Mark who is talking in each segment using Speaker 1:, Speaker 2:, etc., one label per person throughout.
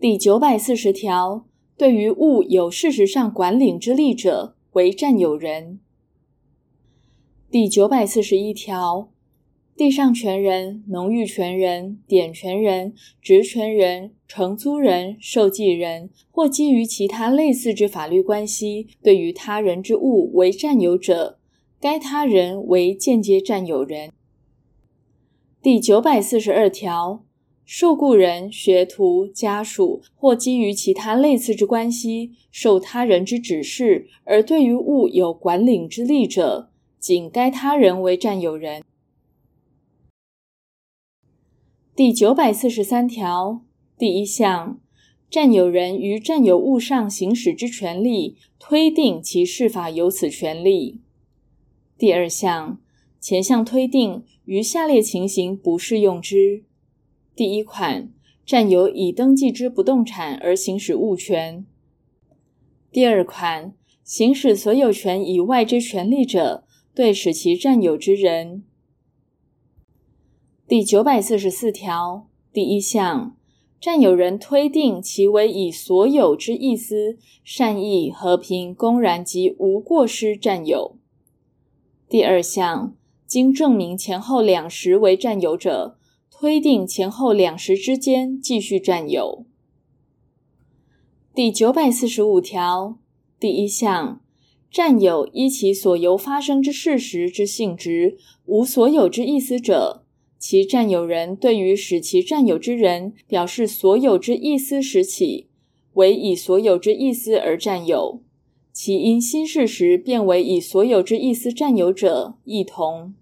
Speaker 1: 第九百四十条，对于物有事实上管领之利者，为占有人。第九百四十一条，地上权人、农域权人、典权人、职权人、承租人、受寄人，或基于其他类似之法律关系，对于他人之物为占有者，该他人为间接占有人。第九百四十二条，受雇人、学徒、家属，或基于其他类似之关系，受他人之指示，而对于物有管领之利者，仅该他人为占有人。第九百四十三条第一项，占有人于占有物上行使之权利，推定其适法有此权利。第二项，前项推定于下列情形不适用之：第一款，占有已登记之不动产而行使物权；第二款，行使所有权以外之权利者。对使其占有之人。第九百四十四条第一项，占有人推定其为以所有之意思、善意、和平、公然及无过失占有。第二项，经证明前后两时为占有者，推定前后两时之间继续占有。第九百四十五条第一项。占有依其所由发生之事实之性质，无所有之意思者，其占有人对于使其占有之人表示所有之意思时起，为以所有之意思而占有；其因新事实变为以所有之意思占有者，亦同。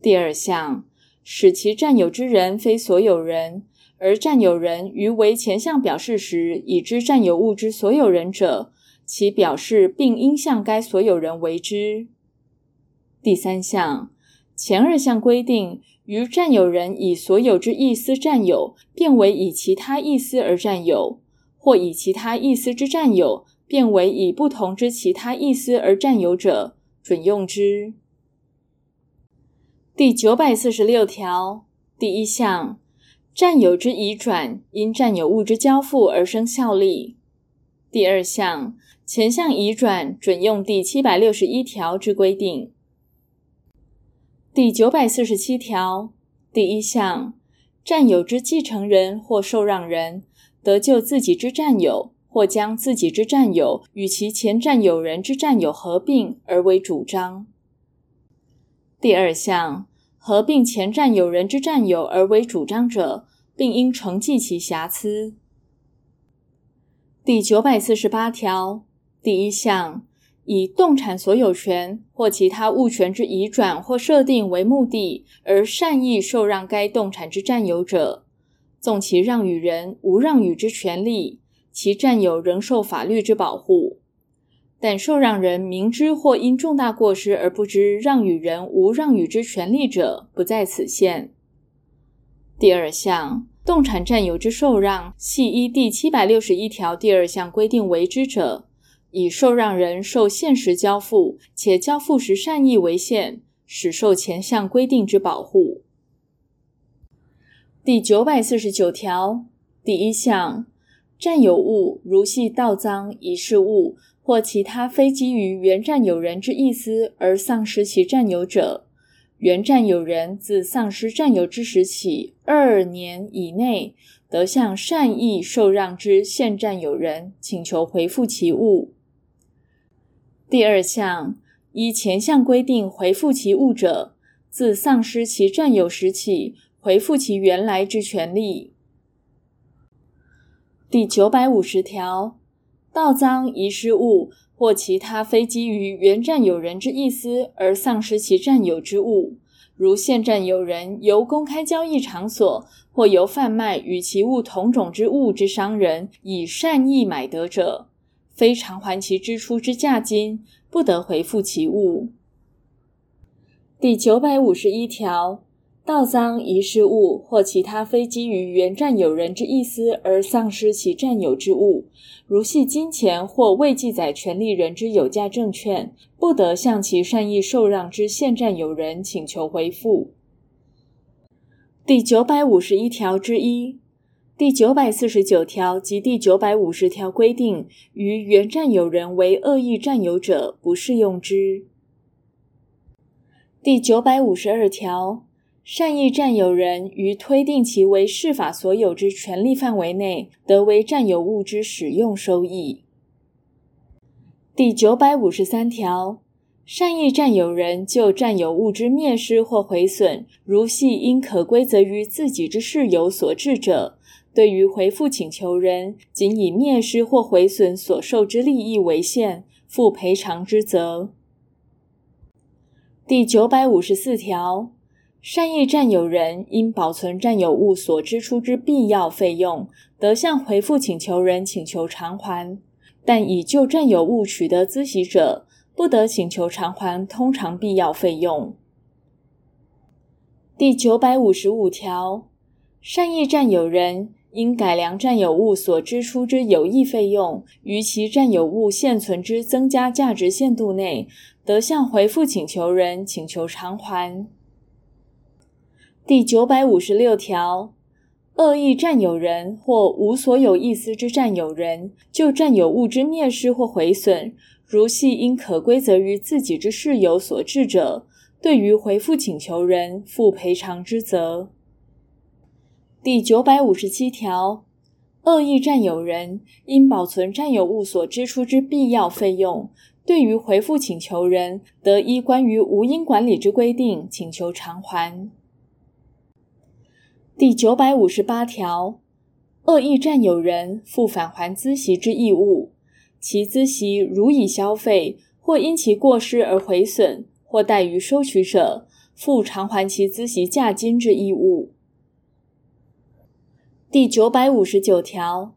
Speaker 1: 第二项，使其占有之人非所有人，而占有人于为前项表示时已知占有物之所有人者。其表示并应向该所有人为之。第三项，前二项规定，于占有人以所有之意思占有，变为以其他意思而占有，或以其他意思之占有，变为以不同之其他意思而占有者，准用之。第九百四十六条第一项，占有之移转，因占有物之交付而生效力。第二项。前项移转准用第七百六十一条之规定。第九百四十七条第一项，占有之继承人或受让人，得就自己之占有，或将自己之占有与其前占有人之占有合并而为主张。第二项，合并前占有人之占有而为主张者，并应承继其瑕疵。第九百四十八条。第一项，以动产所有权或其他物权之移转或设定为目的，而善意受让该动产之占有者，纵其让与人无让与之权利，其占有仍受法律之保护。但受让人明知或因重大过失而不知让与人无让与之权利者，不在此限。第二项，动产占有之受让，系依第七百六十一条第二项规定为之者。以受让人受限时交付，且交付时善意为限，始受前项规定之保护。第九百四十九条第一项，占有物如系盗赃、遗失物或其他非基于原占有人之意思而丧失其占有者，原占有人自丧失占有之时起二年以内，得向善意受让之现占有人请求回复其物。第二项，依前项规定回复其物者，自丧失其占有时起，回复其原来之权利。第九百五十条，盗赃、遗失物或其他非基于原占有人之意思而丧失其占有之物，如现占有人由公开交易场所或由贩卖与其物同种之物之商人以善意买得者。非偿还其支出之价金，不得回复其物。第九百五十一条，盗赃、遗失物或其他非基于原占有人之意思而丧失其占有之物，如系金钱或未记载权利人之有价证券，不得向其善意受让之现占有人请求回复。第九百五十一条之一。第九百四十九条及第九百五十条规定，于原占有人为恶意占有者，不适用之。第九百五十二条，善意占有人于推定其为适法所有之权利范围内，得为占有物之使用收益。第九百五十三条，善意占有人就占有物之灭失或毁损，如系因可归责于自己之事由所致者，对于回复请求人，仅以灭失或毁损所受之利益为限，负赔偿之责。第九百五十四条，善意占有人因保存占有物所支出之必要费用，得向回复请求人请求偿还，但已就占有物取得孳息者，不得请求偿还通常必要费用。第九百五十五条，善意占有人，因改良占有物所支出之有益费用，于其占有物现存之增加价值限度内，得向回复请求人请求偿还。第九百五十六条，恶意占有人或无所有意思之占有人，就占有物之灭失或毁损，如系因可归责于自己之事由所致者，对于回复请求人负赔偿之责。第九百五十七条，恶意占有人因保存占有物所支出之必要费用，对于回复请求人，得依关于无因管理之规定请求偿还。第九百五十八条，恶意占有人负返还孳息之义务，其孳息如已消费，或因其过失而毁损，或怠于收取者，负偿还其孳息价金之义务。第九百五十九条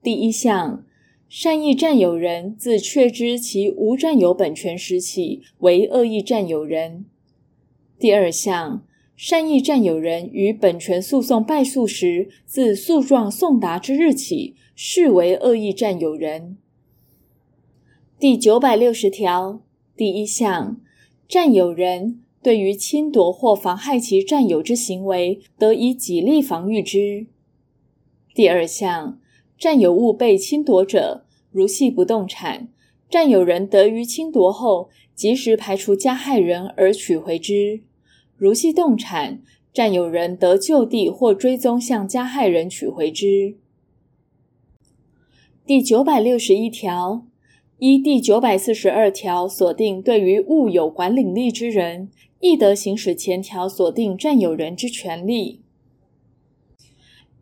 Speaker 1: 第一项，善意占有人自确知其无占有本权时起为恶意占有人。第二项，善意占有人于本权诉讼败诉时，自诉状送达之日起，视为恶意占有人。第九百六十条第一项，占有人对于侵夺或妨害其占有之行为，得以己力防御之。第二项，占有物被侵夺者，如系不动产，占有人得于侵夺后，及时排除加害人而取回之；如系动产，占有人得就地或追踪向加害人取回之。第九百六十一条，依第九百四十二条锁定，对于物有管领力之人，亦得行使前条锁定占有人之权利。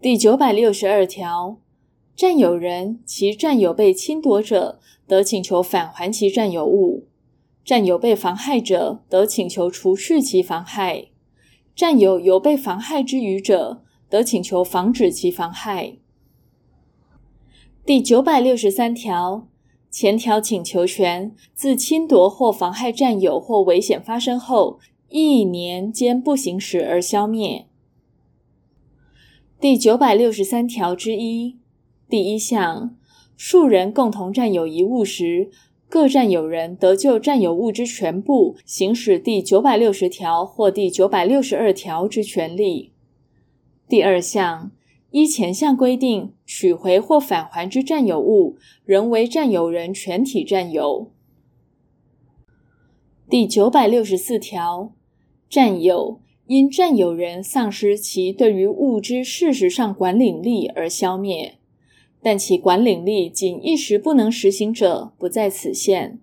Speaker 1: 第九百六十二条，占有人其占有被侵夺者，得请求返还其占有物；占有被妨害者，得请求除去其妨害；占有有被妨害之余者，得请求防止其妨害。第九百六十三条，前条请求权自侵夺或妨害占有或危险发生后一年间不行使而消灭。第九百六十三条之一第一项，数人共同占有一物时，各占有人得就占有物之全部行使第九百六十条或第九百六十二条之权利。第二项，依前项规定取回或返还之占有物，仍为占有人全体占有。第九百六十四条，占有。因占有人丧失其对于物之事实上管理力而消灭，但其管领力仅一时不能实行者，不在此限。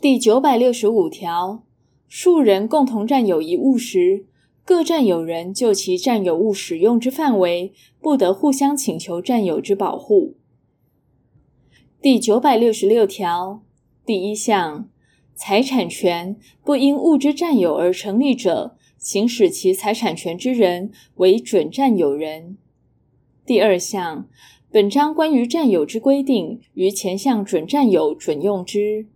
Speaker 1: 第九百六十五条，数人共同占有一物时，各占有人就其占有物使用之范围，不得互相请求占有之保护。第九百六十六条第一项。财产权不因物之占有而成立者，行使其财产权之人为准占有人。第二项，本章关于占有之规定，于前项准占有准用之。